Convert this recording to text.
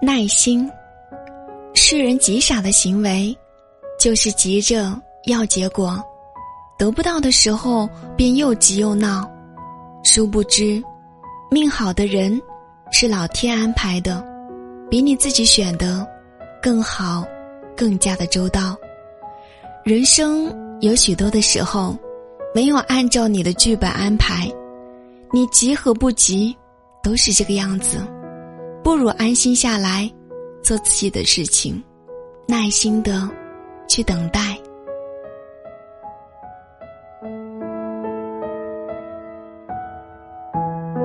耐心，世人极傻的行为，就是急着要结果，得不到的时候便又急又闹。殊不知，命好的人是老天安排的，比你自己选的更好，更加的周到。人生有许多的时候，没有按照你的剧本安排，你急和不急，都是这个样子。不如安心下来做自己的事情耐心的去等待。